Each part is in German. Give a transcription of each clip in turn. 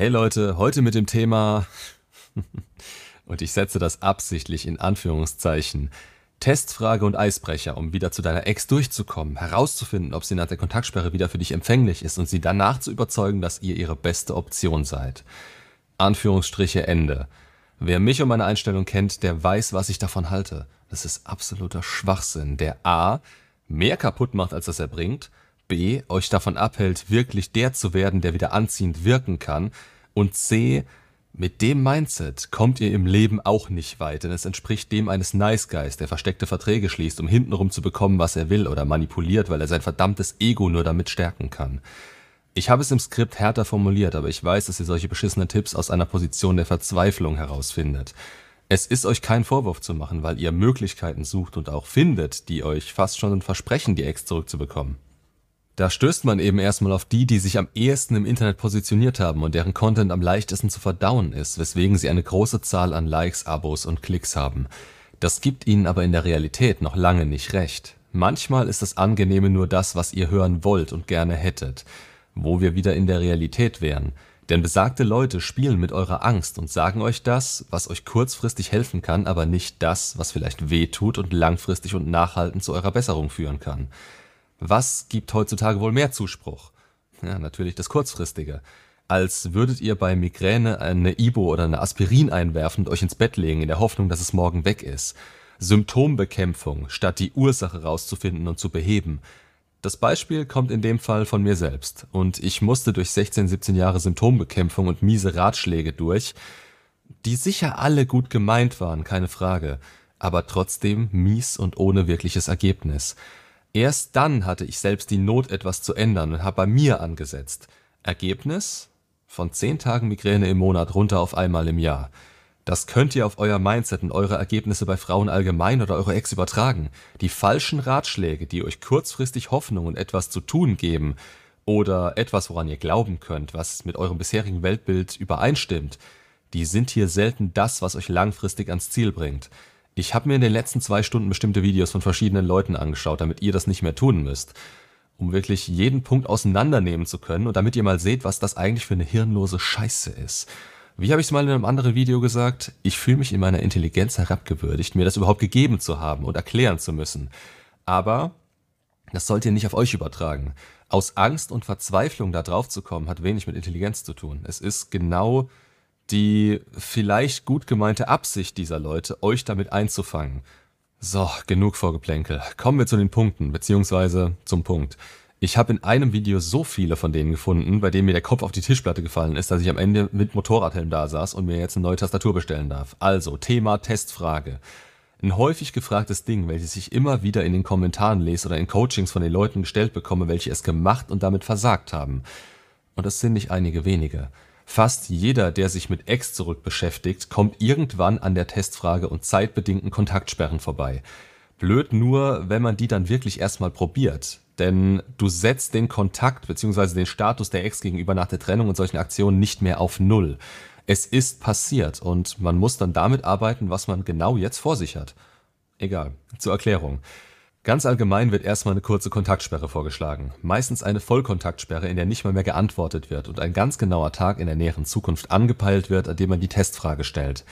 Hey Leute, heute mit dem Thema, und ich setze das absichtlich in Anführungszeichen, Testfrage und Eisbrecher, um wieder zu deiner Ex durchzukommen, herauszufinden, ob sie nach der Kontaktsperre wieder für dich empfänglich ist und sie danach zu überzeugen, dass ihr ihre beste Option seid. Anführungsstriche Ende. Wer mich und meine Einstellung kennt, der weiß, was ich davon halte. Das ist absoluter Schwachsinn, der A mehr kaputt macht, als das er bringt, B euch davon abhält, wirklich der zu werden, der wieder anziehend wirken kann und C mit dem Mindset kommt ihr im Leben auch nicht weit, denn es entspricht dem eines Nice Guys, der versteckte Verträge schließt, um hintenrum zu bekommen, was er will oder manipuliert, weil er sein verdammtes Ego nur damit stärken kann. Ich habe es im Skript härter formuliert, aber ich weiß, dass ihr solche beschissenen Tipps aus einer Position der Verzweiflung herausfindet. Es ist euch kein Vorwurf zu machen, weil ihr Möglichkeiten sucht und auch findet, die euch fast schon versprechen, die Ex zurückzubekommen. Da stößt man eben erstmal auf die, die sich am ehesten im Internet positioniert haben und deren Content am leichtesten zu verdauen ist, weswegen sie eine große Zahl an Likes, Abos und Klicks haben. Das gibt ihnen aber in der Realität noch lange nicht recht. Manchmal ist das Angenehme nur das, was ihr hören wollt und gerne hättet. Wo wir wieder in der Realität wären. Denn besagte Leute spielen mit eurer Angst und sagen euch das, was euch kurzfristig helfen kann, aber nicht das, was vielleicht weh tut und langfristig und nachhaltend zu eurer Besserung führen kann. Was gibt heutzutage wohl mehr Zuspruch? Ja, natürlich das kurzfristige. Als würdet ihr bei Migräne eine Ibo oder eine Aspirin einwerfen und euch ins Bett legen in der Hoffnung, dass es morgen weg ist. Symptombekämpfung, statt die Ursache rauszufinden und zu beheben. Das Beispiel kommt in dem Fall von mir selbst und ich musste durch 16, 17 Jahre Symptombekämpfung und miese Ratschläge durch, die sicher alle gut gemeint waren, keine Frage, aber trotzdem mies und ohne wirkliches Ergebnis. Erst dann hatte ich selbst die Not, etwas zu ändern und habe bei mir angesetzt. Ergebnis? Von 10 Tagen Migräne im Monat runter auf einmal im Jahr. Das könnt ihr auf euer Mindset und eure Ergebnisse bei Frauen allgemein oder eure Ex übertragen. Die falschen Ratschläge, die euch kurzfristig Hoffnung und etwas zu tun geben oder etwas, woran ihr glauben könnt, was mit eurem bisherigen Weltbild übereinstimmt, die sind hier selten das, was euch langfristig ans Ziel bringt. Ich habe mir in den letzten zwei Stunden bestimmte Videos von verschiedenen Leuten angeschaut, damit ihr das nicht mehr tun müsst. Um wirklich jeden Punkt auseinandernehmen zu können und damit ihr mal seht, was das eigentlich für eine hirnlose Scheiße ist. Wie habe ich es mal in einem anderen Video gesagt? Ich fühle mich in meiner Intelligenz herabgewürdigt, mir das überhaupt gegeben zu haben und erklären zu müssen. Aber das sollt ihr nicht auf euch übertragen. Aus Angst und Verzweiflung da drauf zu kommen, hat wenig mit Intelligenz zu tun. Es ist genau die vielleicht gut gemeinte Absicht dieser Leute, euch damit einzufangen. So, genug Vorgeplänkel. Kommen wir zu den Punkten, beziehungsweise zum Punkt. Ich habe in einem Video so viele von denen gefunden, bei denen mir der Kopf auf die Tischplatte gefallen ist, dass ich am Ende mit Motorradhelm da saß und mir jetzt eine neue Tastatur bestellen darf. Also, Thema Testfrage. Ein häufig gefragtes Ding, welches ich immer wieder in den Kommentaren lese oder in Coachings von den Leuten gestellt bekomme, welche es gemacht und damit versagt haben. Und das sind nicht einige wenige. Fast jeder, der sich mit Ex zurück beschäftigt, kommt irgendwann an der Testfrage und zeitbedingten Kontaktsperren vorbei. Blöd nur, wenn man die dann wirklich erstmal probiert. Denn du setzt den Kontakt bzw. den Status der Ex gegenüber nach der Trennung und solchen Aktionen nicht mehr auf Null. Es ist passiert und man muss dann damit arbeiten, was man genau jetzt vor sich hat. Egal. Zur Erklärung. Ganz allgemein wird erstmal eine kurze Kontaktsperre vorgeschlagen. Meistens eine Vollkontaktsperre, in der nicht mal mehr geantwortet wird und ein ganz genauer Tag in der näheren Zukunft angepeilt wird, an dem man die Testfrage stellt.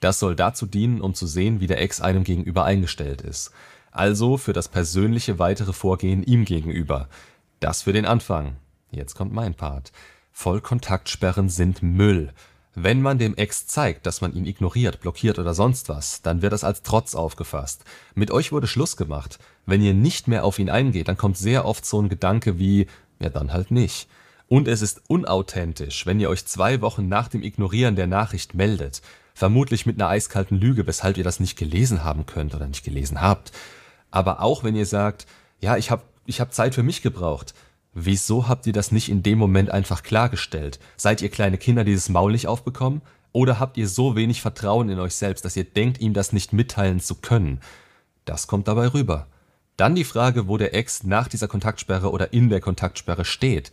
Das soll dazu dienen, um zu sehen, wie der Ex einem gegenüber eingestellt ist also für das persönliche weitere Vorgehen ihm gegenüber. Das für den Anfang. Jetzt kommt mein Part. Vollkontaktsperren sind Müll. Wenn man dem Ex zeigt, dass man ihn ignoriert, blockiert oder sonst was, dann wird das als Trotz aufgefasst. Mit euch wurde Schluss gemacht. Wenn ihr nicht mehr auf ihn eingeht, dann kommt sehr oft so ein Gedanke wie, ja dann halt nicht. Und es ist unauthentisch, wenn ihr euch zwei Wochen nach dem Ignorieren der Nachricht meldet. Vermutlich mit einer eiskalten Lüge, weshalb ihr das nicht gelesen haben könnt oder nicht gelesen habt. Aber auch wenn ihr sagt, ja, ich habe ich hab Zeit für mich gebraucht. Wieso habt ihr das nicht in dem Moment einfach klargestellt? Seid ihr kleine Kinder, die das Maul nicht aufbekommen? Oder habt ihr so wenig Vertrauen in euch selbst, dass ihr denkt, ihm das nicht mitteilen zu können? Das kommt dabei rüber. Dann die Frage, wo der Ex nach dieser Kontaktsperre oder in der Kontaktsperre steht.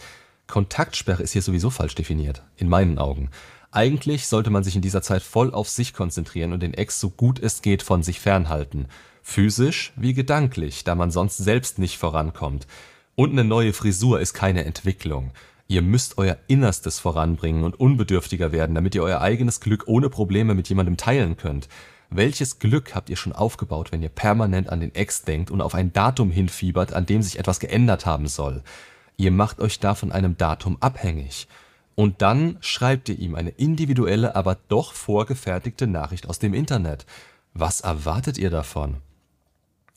Kontaktsperre ist hier sowieso falsch definiert, in meinen Augen. Eigentlich sollte man sich in dieser Zeit voll auf sich konzentrieren und den Ex so gut es geht von sich fernhalten physisch wie gedanklich, da man sonst selbst nicht vorankommt. Und eine neue Frisur ist keine Entwicklung. Ihr müsst euer Innerstes voranbringen und unbedürftiger werden, damit ihr euer eigenes Glück ohne Probleme mit jemandem teilen könnt. Welches Glück habt ihr schon aufgebaut, wenn ihr permanent an den Ex denkt und auf ein Datum hinfiebert, an dem sich etwas geändert haben soll? Ihr macht euch da von einem Datum abhängig. Und dann schreibt ihr ihm eine individuelle, aber doch vorgefertigte Nachricht aus dem Internet. Was erwartet ihr davon?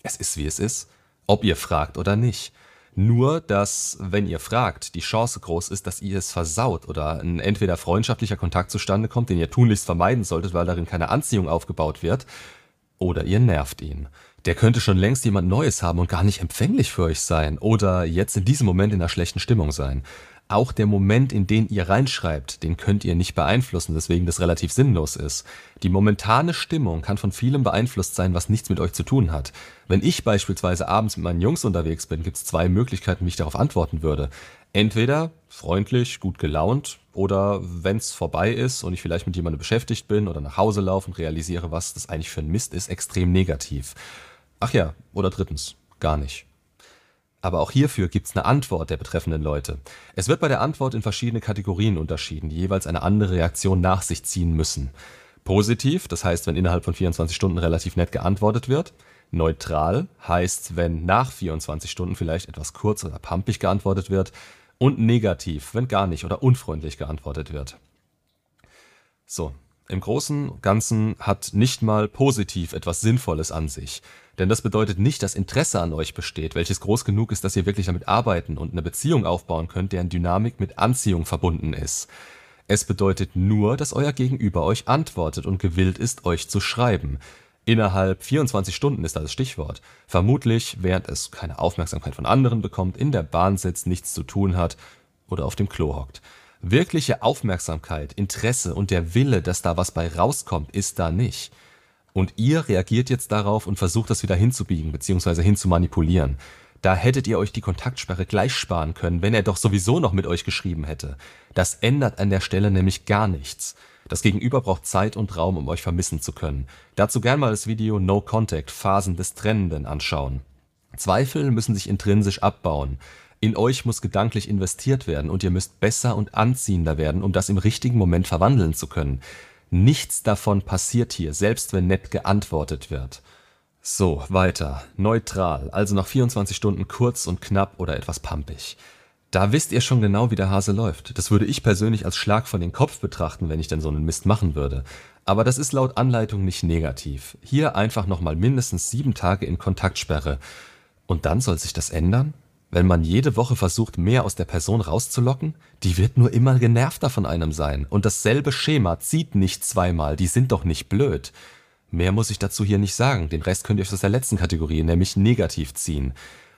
Es ist wie es ist, ob ihr fragt oder nicht. Nur, dass, wenn ihr fragt, die Chance groß ist, dass ihr es versaut oder ein entweder freundschaftlicher Kontakt zustande kommt, den ihr tunlichst vermeiden solltet, weil darin keine Anziehung aufgebaut wird, oder ihr nervt ihn. Der könnte schon längst jemand Neues haben und gar nicht empfänglich für euch sein oder jetzt in diesem Moment in einer schlechten Stimmung sein. Auch der Moment, in den ihr reinschreibt, den könnt ihr nicht beeinflussen, weswegen das relativ sinnlos ist. Die momentane Stimmung kann von vielem beeinflusst sein, was nichts mit euch zu tun hat. Wenn ich beispielsweise abends mit meinen Jungs unterwegs bin, gibt es zwei Möglichkeiten, wie ich darauf antworten würde. Entweder freundlich, gut gelaunt oder wenn es vorbei ist und ich vielleicht mit jemandem beschäftigt bin oder nach Hause laufe und realisiere, was das eigentlich für ein Mist ist, extrem negativ. Ach ja, oder drittens, gar nicht. Aber auch hierfür gibt es eine Antwort der betreffenden Leute. Es wird bei der Antwort in verschiedene Kategorien unterschieden, die jeweils eine andere Reaktion nach sich ziehen müssen. Positiv, das heißt, wenn innerhalb von 24 Stunden relativ nett geantwortet wird. Neutral heißt, wenn nach 24 Stunden vielleicht etwas kurz oder pampig geantwortet wird. Und negativ, wenn gar nicht oder unfreundlich geantwortet wird. So, im Großen und Ganzen hat nicht mal positiv etwas Sinnvolles an sich. Denn das bedeutet nicht, dass Interesse an euch besteht, welches groß genug ist, dass ihr wirklich damit arbeiten und eine Beziehung aufbauen könnt, deren Dynamik mit Anziehung verbunden ist. Es bedeutet nur, dass euer Gegenüber euch antwortet und gewillt ist, euch zu schreiben. Innerhalb 24 Stunden ist da das Stichwort. Vermutlich, während es keine Aufmerksamkeit von anderen bekommt, in der Bahn sitzt, nichts zu tun hat oder auf dem Klo hockt. Wirkliche Aufmerksamkeit, Interesse und der Wille, dass da was bei rauskommt, ist da nicht. Und ihr reagiert jetzt darauf und versucht das wieder hinzubiegen bzw. hinzumanipulieren. Da hättet ihr euch die Kontaktsperre gleich sparen können, wenn er doch sowieso noch mit euch geschrieben hätte. Das ändert an der Stelle nämlich gar nichts. Das Gegenüber braucht Zeit und Raum, um euch vermissen zu können. Dazu gern mal das Video No Contact Phasen des Trennenden anschauen. Zweifel müssen sich intrinsisch abbauen. In euch muss gedanklich investiert werden und ihr müsst besser und anziehender werden, um das im richtigen Moment verwandeln zu können. Nichts davon passiert hier, selbst wenn nett geantwortet wird. So, weiter. Neutral, also nach 24 Stunden kurz und knapp oder etwas pampig. Da wisst ihr schon genau, wie der Hase läuft. Das würde ich persönlich als Schlag von den Kopf betrachten, wenn ich denn so einen Mist machen würde. Aber das ist laut Anleitung nicht negativ. Hier einfach nochmal mindestens sieben Tage in Kontaktsperre. Und dann soll sich das ändern? Wenn man jede Woche versucht, mehr aus der Person rauszulocken, die wird nur immer genervter von einem sein. Und dasselbe Schema zieht nicht zweimal, die sind doch nicht blöd. Mehr muss ich dazu hier nicht sagen, den Rest könnt ihr aus der letzten Kategorie, nämlich negativ ziehen.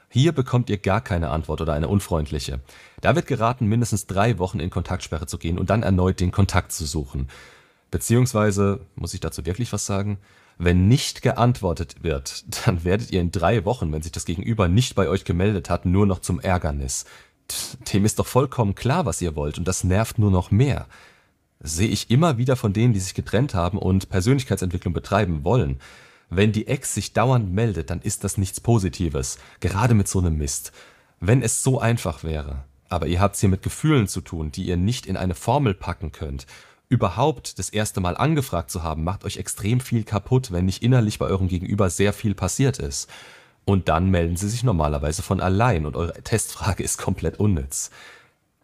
Hier bekommt ihr gar keine Antwort oder eine unfreundliche. Da wird geraten, mindestens drei Wochen in Kontaktsperre zu gehen und dann erneut den Kontakt zu suchen. Beziehungsweise, muss ich dazu wirklich was sagen? Wenn nicht geantwortet wird, dann werdet ihr in drei Wochen, wenn sich das Gegenüber nicht bei euch gemeldet hat, nur noch zum Ärgernis. Dem ist doch vollkommen klar, was ihr wollt, und das nervt nur noch mehr. Sehe ich immer wieder von denen, die sich getrennt haben und Persönlichkeitsentwicklung betreiben wollen. Wenn die Ex sich dauernd meldet, dann ist das nichts Positives, gerade mit so einem Mist. Wenn es so einfach wäre. Aber ihr habt es hier mit Gefühlen zu tun, die ihr nicht in eine Formel packen könnt überhaupt das erste Mal angefragt zu haben, macht euch extrem viel kaputt, wenn nicht innerlich bei eurem Gegenüber sehr viel passiert ist. Und dann melden sie sich normalerweise von allein und eure Testfrage ist komplett unnütz.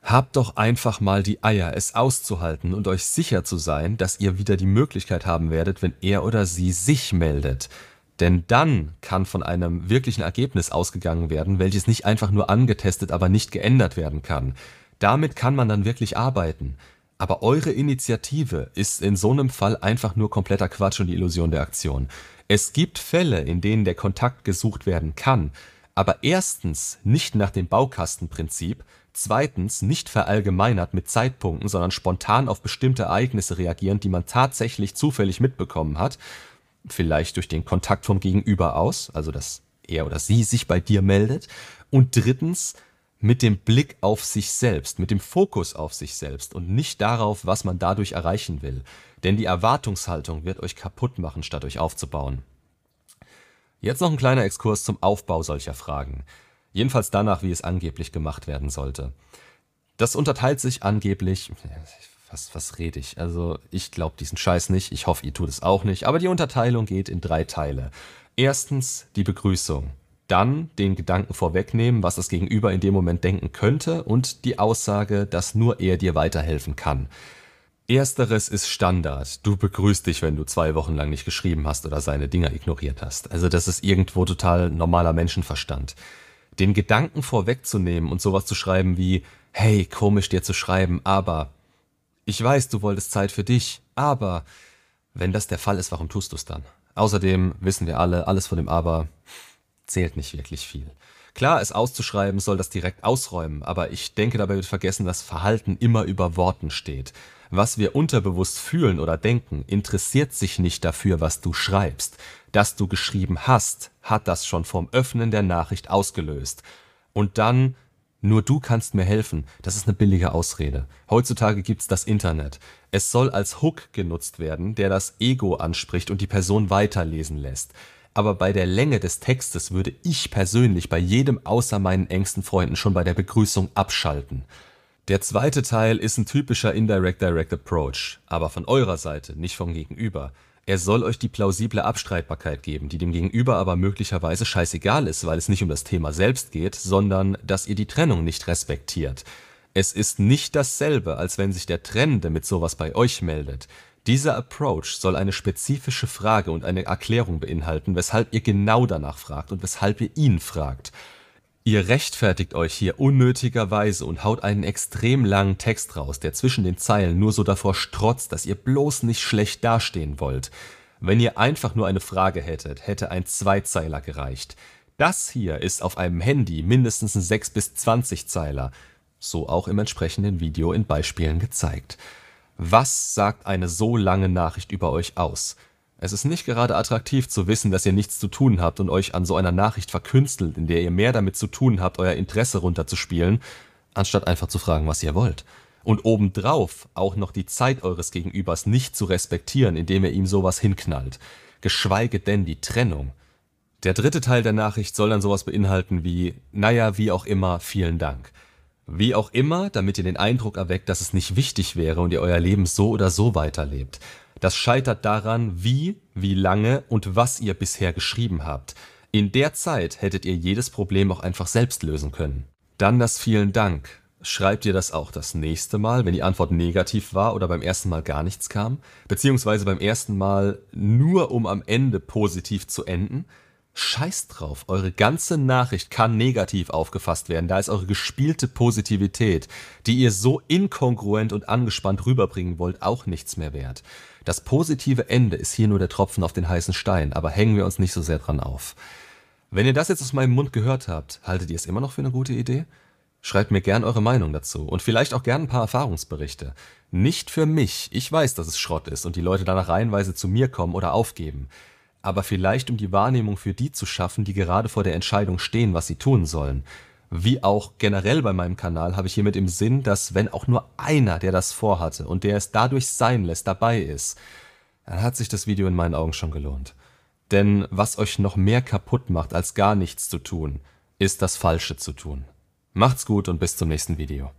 Habt doch einfach mal die Eier, es auszuhalten und euch sicher zu sein, dass ihr wieder die Möglichkeit haben werdet, wenn er oder sie sich meldet. Denn dann kann von einem wirklichen Ergebnis ausgegangen werden, welches nicht einfach nur angetestet, aber nicht geändert werden kann. Damit kann man dann wirklich arbeiten. Aber eure Initiative ist in so einem Fall einfach nur kompletter Quatsch und die Illusion der Aktion. Es gibt Fälle, in denen der Kontakt gesucht werden kann, aber erstens nicht nach dem Baukastenprinzip, zweitens nicht verallgemeinert mit Zeitpunkten, sondern spontan auf bestimmte Ereignisse reagierend, die man tatsächlich zufällig mitbekommen hat, vielleicht durch den Kontakt vom Gegenüber aus, also dass er oder sie sich bei dir meldet, und drittens mit dem Blick auf sich selbst, mit dem Fokus auf sich selbst und nicht darauf, was man dadurch erreichen will. Denn die Erwartungshaltung wird euch kaputt machen, statt euch aufzubauen. Jetzt noch ein kleiner Exkurs zum Aufbau solcher Fragen. Jedenfalls danach, wie es angeblich gemacht werden sollte. Das unterteilt sich angeblich. Was, was rede ich? Also, ich glaube diesen Scheiß nicht. Ich hoffe, ihr tut es auch nicht. Aber die Unterteilung geht in drei Teile. Erstens die Begrüßung. Dann den Gedanken vorwegnehmen, was das Gegenüber in dem Moment denken könnte. Und die Aussage, dass nur er dir weiterhelfen kann. Ersteres ist Standard. Du begrüßt dich, wenn du zwei Wochen lang nicht geschrieben hast oder seine Dinger ignoriert hast. Also das ist irgendwo total normaler Menschenverstand. Den Gedanken vorwegzunehmen und sowas zu schreiben wie, hey, komisch dir zu schreiben, aber ich weiß, du wolltest Zeit für dich, aber wenn das der Fall ist, warum tust du es dann? Außerdem wissen wir alle, alles von dem Aber zählt nicht wirklich viel. Klar, es auszuschreiben soll das direkt ausräumen, aber ich denke, dabei wird vergessen, dass Verhalten immer über Worten steht. Was wir unterbewusst fühlen oder denken, interessiert sich nicht dafür, was du schreibst. Dass du geschrieben hast, hat das schon vom Öffnen der Nachricht ausgelöst. Und dann nur du kannst mir helfen, das ist eine billige Ausrede. Heutzutage gibt's das Internet. Es soll als Hook genutzt werden, der das Ego anspricht und die Person weiterlesen lässt. Aber bei der Länge des Textes würde ich persönlich bei jedem außer meinen engsten Freunden schon bei der Begrüßung abschalten. Der zweite Teil ist ein typischer Indirect-Direct Approach, aber von eurer Seite, nicht vom Gegenüber. Er soll euch die plausible Abstreitbarkeit geben, die dem Gegenüber aber möglicherweise scheißegal ist, weil es nicht um das Thema selbst geht, sondern dass ihr die Trennung nicht respektiert. Es ist nicht dasselbe, als wenn sich der Trennende mit sowas bei euch meldet. Dieser Approach soll eine spezifische Frage und eine Erklärung beinhalten, weshalb ihr genau danach fragt und weshalb ihr ihn fragt. Ihr rechtfertigt euch hier unnötigerweise und haut einen extrem langen Text raus, der zwischen den Zeilen nur so davor strotzt, dass ihr bloß nicht schlecht dastehen wollt. Wenn ihr einfach nur eine Frage hättet, hätte ein Zweizeiler gereicht. Das hier ist auf einem Handy mindestens ein 6 bis 20 Zeiler. So auch im entsprechenden Video in Beispielen gezeigt. Was sagt eine so lange Nachricht über euch aus? Es ist nicht gerade attraktiv zu wissen, dass ihr nichts zu tun habt und euch an so einer Nachricht verkünstelt, in der ihr mehr damit zu tun habt, euer Interesse runterzuspielen, anstatt einfach zu fragen, was ihr wollt. Und obendrauf auch noch die Zeit eures Gegenübers nicht zu respektieren, indem ihr ihm sowas hinknallt. Geschweige denn die Trennung. Der dritte Teil der Nachricht soll dann sowas beinhalten wie, naja, wie auch immer, vielen Dank. Wie auch immer, damit ihr den Eindruck erweckt, dass es nicht wichtig wäre und ihr euer Leben so oder so weiterlebt. Das scheitert daran, wie, wie lange und was ihr bisher geschrieben habt. In der Zeit hättet ihr jedes Problem auch einfach selbst lösen können. Dann das Vielen Dank. Schreibt ihr das auch das nächste Mal, wenn die Antwort negativ war oder beim ersten Mal gar nichts kam? Beziehungsweise beim ersten Mal nur um am Ende positiv zu enden? Scheiß drauf, eure ganze Nachricht kann negativ aufgefasst werden, da ist eure gespielte Positivität, die ihr so inkongruent und angespannt rüberbringen wollt, auch nichts mehr wert. Das positive Ende ist hier nur der Tropfen auf den heißen Stein, aber hängen wir uns nicht so sehr dran auf. Wenn ihr das jetzt aus meinem Mund gehört habt, haltet ihr es immer noch für eine gute Idee? Schreibt mir gern eure Meinung dazu und vielleicht auch gern ein paar Erfahrungsberichte. Nicht für mich, ich weiß, dass es Schrott ist und die Leute danach reihenweise zu mir kommen oder aufgeben. Aber vielleicht um die Wahrnehmung für die zu schaffen, die gerade vor der Entscheidung stehen, was sie tun sollen wie auch generell bei meinem Kanal habe ich hiermit im Sinn, dass wenn auch nur einer, der das vorhatte und der es dadurch sein lässt, dabei ist, dann hat sich das Video in meinen Augen schon gelohnt. Denn was euch noch mehr kaputt macht, als gar nichts zu tun, ist das Falsche zu tun. Macht's gut und bis zum nächsten Video.